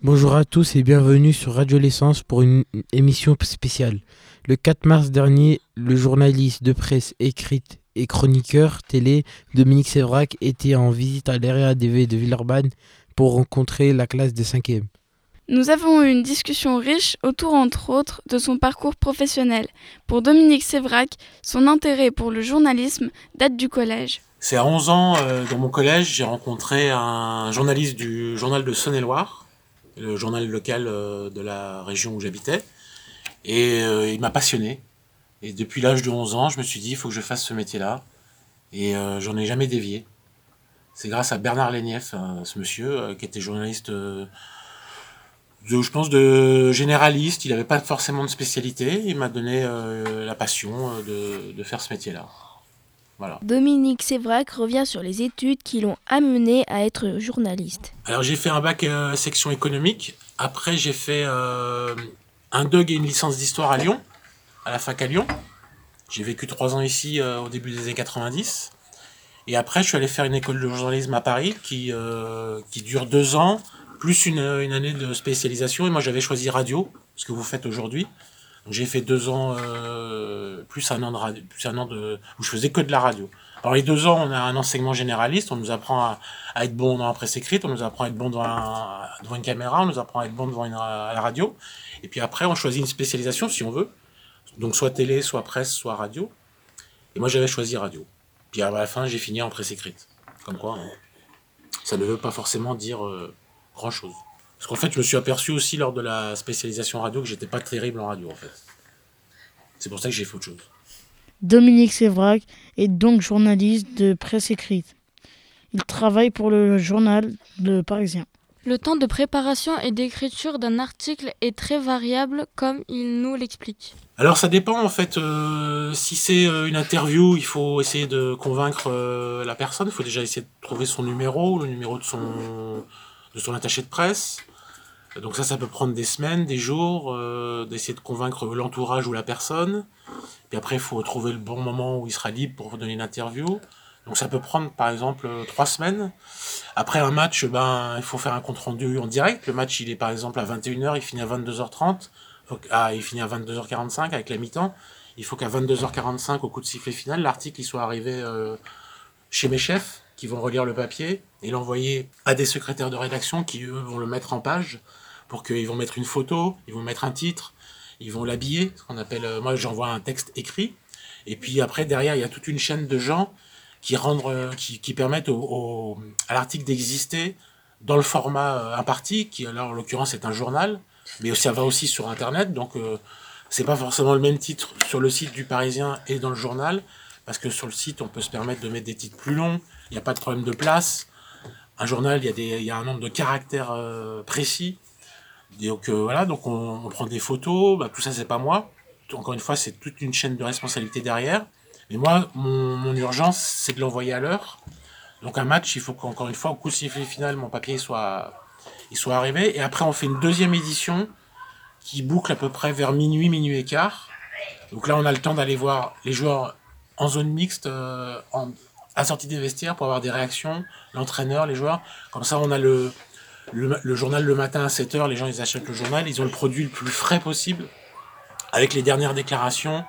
Bonjour à tous et bienvenue sur Radio L'Essence pour une émission spéciale. Le 4 mars dernier, le journaliste de presse écrite et chroniqueur télé Dominique Sévrac était en visite à l'RADV de Villeurbanne pour rencontrer la classe de 5e. Nous avons eu une discussion riche autour, entre autres, de son parcours professionnel. Pour Dominique Sévrac, son intérêt pour le journalisme date du collège. C'est à 11 ans, euh, dans mon collège, j'ai rencontré un journaliste du journal de Saône-et-Loire, le journal local euh, de la région où j'habitais. Et euh, il m'a passionné. Et depuis l'âge de 11 ans, je me suis dit, il faut que je fasse ce métier-là. Et j'en ai jamais dévié. C'est grâce à Bernard Lénief, ce monsieur, qui était journaliste je pense, de généraliste. Il n'avait pas forcément de spécialité. Il m'a donné euh, la passion euh, de, faire ce métier-là. Voilà. Dominique Sévrac revient sur les études qui l'ont amené à être journaliste. Alors j'ai fait un bac euh, section économique. Après j'ai fait un DUG et une licence d'histoire à Lyon, à la fac à Lyon. J'ai vécu trois ans ici au début des années 90. Et après je suis allé faire une école de journalisme à Paris qui, qui dure deux ans plus une, une, année de spécialisation. Et moi, j'avais choisi radio, ce que vous faites aujourd'hui. J'ai fait deux ans, euh, plus un an de radio, plus un an de, où je faisais que de la radio. Alors les deux ans, on a un enseignement généraliste, on nous apprend à, être bon dans la presse écrite, on nous apprend à être bon devant, devant une caméra, on nous apprend à être bon devant une, la radio. Et puis après, on choisit une spécialisation si on veut. Donc soit télé, soit presse, soit radio. Et moi, j'avais choisi radio. Puis à la fin, j'ai fini en presse écrite. Comme quoi, hein. ça ne veut pas forcément dire euh, grand chose. Parce qu'en fait, je me suis aperçu aussi lors de la spécialisation radio que j'étais pas terrible en radio en fait. C'est pour ça que j'ai fait autre chose. Dominique Sévrac est donc journaliste de presse écrite. Il travaille pour le journal Le Parisien. Le temps de préparation et d'écriture d'un article est très variable, comme il nous l'explique. Alors ça dépend en fait. Euh, si c'est euh, une interview, il faut essayer de convaincre euh, la personne. Il faut déjà essayer de trouver son numéro, le numéro de son de son attaché de presse. Donc ça, ça peut prendre des semaines, des jours, euh, d'essayer de convaincre l'entourage ou la personne. Puis après, il faut trouver le bon moment où il sera libre pour donner une interview. Donc ça peut prendre par exemple euh, trois semaines. Après un match, ben, il faut faire un compte rendu en direct. Le match, il est par exemple à 21h, il finit à 22h30. ah, il finit à 22h45 avec la mi-temps. Il faut qu'à 22h45, au coup de sifflet final, l'article soit arrivé euh, chez mes chefs qui vont relire le papier et l'envoyer à des secrétaires de rédaction qui, eux, vont le mettre en page pour qu'ils vont mettre une photo, ils vont mettre un titre, ils vont l'habiller, ce qu'on appelle, euh, moi j'envoie un texte écrit, et puis après derrière il y a toute une chaîne de gens qui, rendent, euh, qui, permettent à l'article d'exister dans le format euh, imparti, qui alors en l'occurrence est un journal, mais ça va aussi sur internet, donc c'est pas forcément le même titre sur le site du Parisien et dans le journal, parce que sur le site on peut se permettre de mettre des titres plus longs, il n'y a pas de problème de place. Un journal, il y a, un nombre de caractères euh, précis. Donc euh, voilà, donc on, prend des photos, bah, tout ça c'est pas moi. Encore une fois, c'est toute une chaîne de responsabilité derrière. Mais moi, mon, urgence, c'est de l'envoyer à l'heure. Donc un match, il faut qu'encore une fois, au coup de sifflet final, mon papier soit, il soit arrivé. Et après, on fait une deuxième édition qui boucle à peu près vers minuit, minuit et quart. Donc là, on a le temps d'aller voir les joueurs en zone mixte, euh, à sortie des vestiaires pour avoir des réactions, l'entraîneur, les joueurs. Comme ça, on a le, le, journal le matin à 7h, les gens ils achètent le journal, ils ont le produit le plus frais possible, avec les dernières déclarations,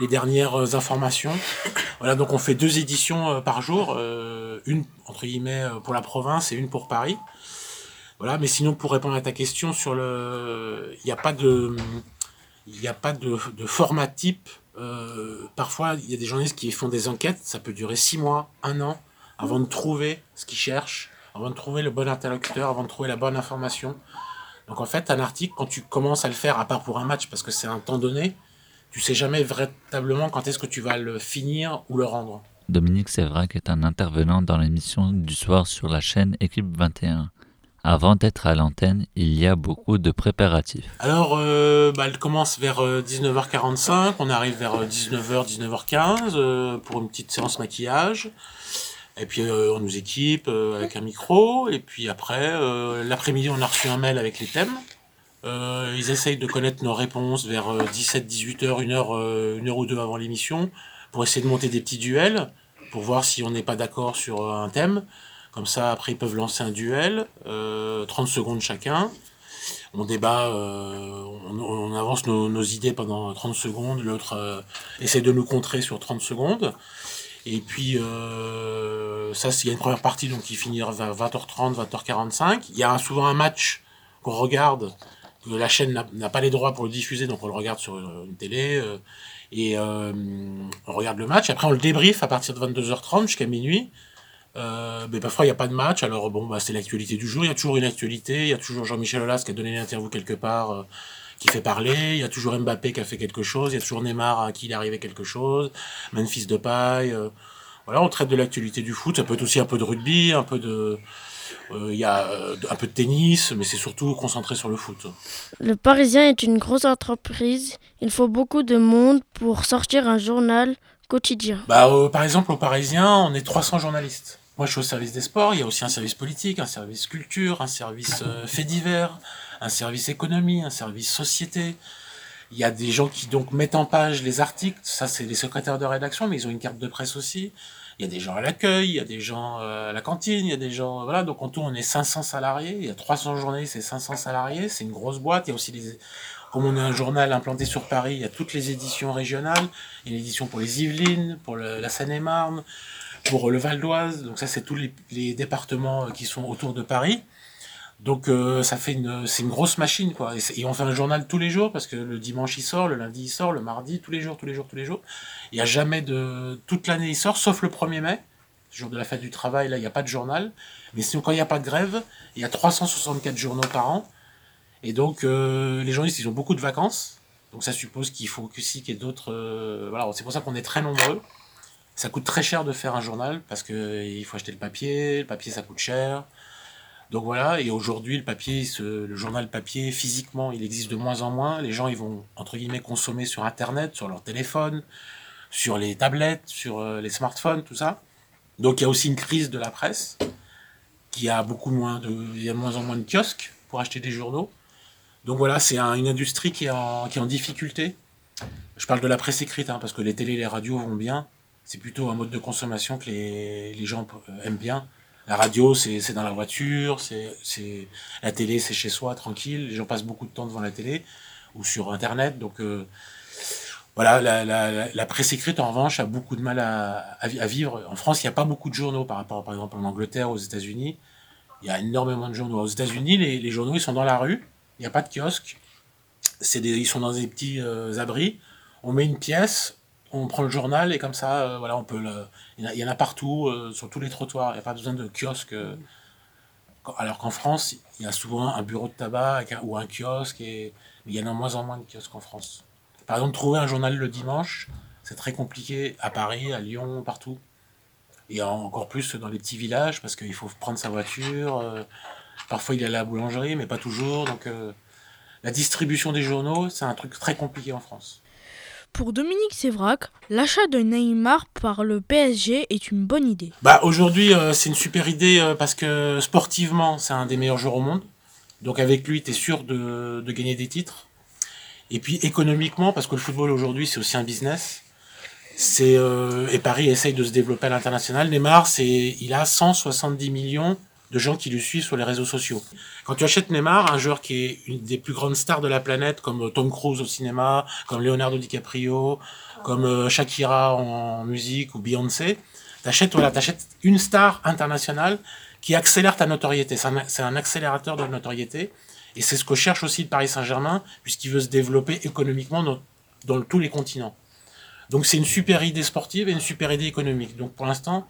les dernières euh, informations. Voilà, donc on fait deux éditions euh, par jour, euh, une entre guillemets pour la province et une pour Paris. Voilà, mais sinon pour répondre à ta question sur le, il n'y a pas de, il a pas de, format type parfois, il y a des journalistes qui font des enquêtes, ça peut durer six mois, un an, avant de trouver ce qu'ils cherchent, avant de trouver le bon interlocuteur, avant de trouver la bonne information. Donc en fait, un article, quand tu commences à le faire, à part pour un match, parce que c'est un temps donné, tu sais jamais véritablement quand est-ce que tu vas le finir ou le rendre. Dominique Sévrac est un intervenant dans l'émission du soir sur la chaîne Équipe 21. Avant d'être à l'antenne, il y a beaucoup de préparatifs. Alors, euh, bah, elle commence vers 19h45, euh, on arrive vers 19h, euh, 19h15 pour une petite séance maquillage. Et puis on nous équipe avec un micro. Et puis après, l'après-midi, on a reçu un mail avec les thèmes. ils essayent de connaître nos réponses vers 17-18h, une heure, une heure ou deux avant l'émission, pour essayer de monter des petits duels, pour voir si on n'est pas d'accord sur un thème. Comme ça, après, ils peuvent lancer un duel, 30 euh, secondes chacun. on débat, on, avance nos, idées pendant 30 secondes, l'autre essaie de nous contrer sur 30 secondes. Et puis, ça, il y a une première partie donc, qui finit à 20h30, 20h45. Il y a souvent un match qu'on regarde, que la chaîne n'a pas les droits pour le diffuser, donc on le regarde sur une télé. et on regarde le match. Après, on le débrief à partir de 22h30 jusqu'à minuit. Euh, mais parfois il n'y a pas de match, alors bon, bah, c'est l'actualité du jour. Il y a toujours une actualité. Il y a toujours Jean-Michel Aulas qui a donné une interview quelque part, euh, qui fait parler. Il y a toujours Mbappé qui a fait quelque chose. Il y a toujours Neymar à qui il est arrivé quelque chose. Memphis de paille. Euh, voilà, on traite de l'actualité du foot. Ça peut être aussi un peu de rugby, un peu de. Il y a un peu de tennis, mais c'est surtout concentré sur le foot. Le Parisien est une grosse entreprise. Il faut beaucoup de monde pour sortir un journal quotidien. Bah, par exemple, au Parisien, on est 300 journalistes. Moi, je suis au service des sports. Il y a aussi un service politique, un service culture, un service euh, fait divers, un service économie, un service société. Il y a des gens qui donc mettent en page les articles. Ça, c'est les secrétaires de rédaction, mais ils ont une carte de presse aussi. Il y a des gens à l'accueil, il y a des gens euh, à la cantine, il y a des gens, voilà. Donc en tout, on est 500 salariés. Il y a 300 journalistes c'est 500 salariés. C'est une grosse boîte. Il y a aussi des, comme on est un journal implanté sur Paris, il y a toutes les éditions régionales. Il y a une édition pour les Yvelines, pour la Seine-et-Marne, pour le Val d'Oise. Donc ça, c'est tous les, départements euh, qui sont autour de Paris. Donc euh, ça fait une, c'est une grosse machine quoi. Et, on fait un journal tous les jours parce que le dimanche il sort, le lundi il sort, le mardi tous les jours, tous les jours, tous les jours. Il n'y a jamais de, toute l'année il sort, sauf le 1er mai, jour de la fête du travail. Là il n'y a pas de journal. Mais sinon quand il n'y a pas de grève, il y a 364 journaux par an. Et donc euh, les journalistes ils ont beaucoup de vacances. Donc ça suppose qu'il faut aussi qu'il y ait d'autres. voilà, c'est pour ça qu'on est très nombreux. Ça coûte très cher de faire un journal parce qu'il faut acheter le papier, le papier ça coûte cher. Donc voilà, et aujourd'hui le papier, le journal papier, physiquement, il existe de moins en moins. Les gens ils vont entre guillemets consommer sur internet, sur leur téléphone, sur les tablettes, sur euh, les smartphones, tout ça. Donc il y a aussi une crise de la presse, qui a beaucoup moins de, il y a de moins en moins de kiosques pour acheter des journaux. Donc voilà, c'est une industrie qui est, en, qui est en difficulté. Je parle de la presse écrite, hein, parce que les télés et les radios vont bien c'est plutôt un mode de consommation que les, gens aiment bien. La radio, c'est dans la voiture, la télé, c'est chez soi, tranquille. Les gens passent beaucoup de temps devant la télé ou sur Internet. Donc euh, voilà, la, presse écrite, en revanche, a beaucoup de mal à, à, vivre. En France, il n'y a pas beaucoup de journaux par rapport, par exemple, en Angleterre, aux États-Unis. Il y a énormément de journaux. Aux États-Unis, les, les, journaux, ils sont dans la rue. Il n'y a pas de kiosque. Des, ils sont dans des petits euh, abris. On met une pièce, on prend le journal et comme ça, euh, voilà, on peut il, y en a, partout, euh, sur tous les trottoirs. Il n'y a pas besoin de kiosque. Euh. alors qu'en France, il y a souvent un bureau de tabac ou un kiosque, et il y en a moins en moins de kiosques en France. Par exemple, trouver un journal le dimanche, c'est très compliqué à Paris, à Lyon, partout. Et encore plus dans les petits villages, parce qu'il faut prendre sa voiture. parfois, il y a la boulangerie, mais pas toujours. Donc, la distribution des journaux, c'est un truc très compliqué en France. Pour Dominique Sévrac, l'achat de Neymar par le PSG est une bonne idée. Bah aujourd'hui, euh, c'est une super idée euh, parce que sportivement, c'est un des meilleurs joueurs au monde. Donc avec lui, tu es sûr de, de, gagner des titres. Et puis économiquement, parce que le football aujourd'hui, c'est aussi un business. Euh, et Paris essaye de se développer à l'international. Neymar, il a 170 millions de gens qui le suivent sur les réseaux sociaux. Quand tu achètes Neymar, un joueur qui est une des plus grandes stars de la planète, comme Tom Cruise au cinéma, comme Leonardo DiCaprio, comme euh, Shakira en musique ou Beyoncé, t'achètes voilà, t'achètes une star internationale qui accélère ta notoriété. C'est un, accélérateur de notoriété. Et c'est ce que cherche aussi le Paris Saint-Germain, puisqu'il veut se développer économiquement dans, dans tous les continents. Donc c'est une super idée sportive et une super idée économique. Donc pour l'instant,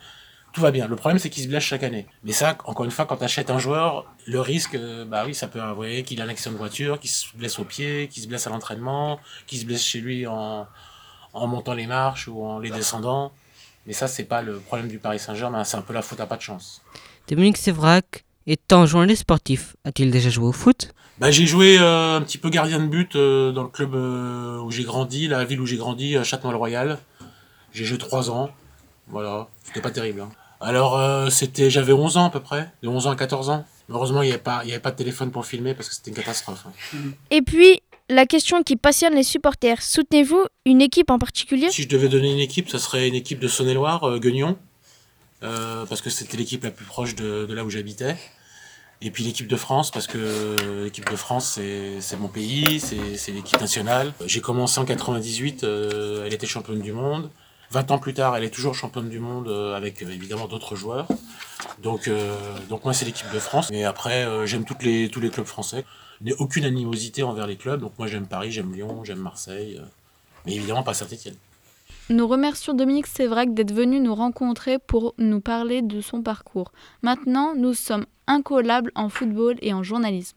tout va bien. Le problème, c'est qu'il se blesse chaque année. Mais ça, encore une fois, quand tu achètes un joueur, le risque, euh, bah oui, ça peut envoyer qu'il a un accident de voiture, qu'il se blesse au pied, qu'il se blesse à l'entraînement, qu'il se blesse chez lui en, en montant les marches ou en les descendant. Mais ça, c'est pas le problème du Paris Saint-Germain, c'est un peu la faute à pas de chance. Dominique Sévrac, étant journaliste sportif, a-t-il déjà joué au foot? Bah, J'ai joué euh, un petit peu gardien de but euh, dans le club où j'ai grandi, la ville où j'ai grandi, Châtenois-le-Royal. J'ai joué trois ans. Voilà, c'était pas terrible. Hein. Alors, euh, c'était, j'avais 11 ans à peu près, de 11 ans à 14 ans. Heureusement, il n'y avait, pas, avait pas de téléphone pour filmer parce que c'était une catastrophe. Et puis, la question qui passionne les supporters, soutenez-vous une équipe en particulier? Si je devais donner une équipe, ce serait une équipe de Saône-et-Loire, euh, Guignon, euh, parce que c'était l'équipe la plus proche de, là où j'habitais. Et puis l'équipe de France, parce que l'équipe de France, c'est mon pays, c'est l'équipe nationale. J'ai commencé en 98, elle était championne du monde. 20 ans plus tard, elle est toujours championne du monde avec évidemment d'autres joueurs. Donc, donc moi, c'est l'équipe de France. Et après, j'aime tous les clubs français. Je n'ai aucune animosité envers les clubs. Donc moi, j'aime Paris, j'aime Lyon, j'aime Marseille. mais évidemment pas Saint-Etienne. Nous remercions Dominique Sévrac d'être venu nous rencontrer pour nous parler de son parcours. Maintenant, nous sommes incollables en football et en journalisme.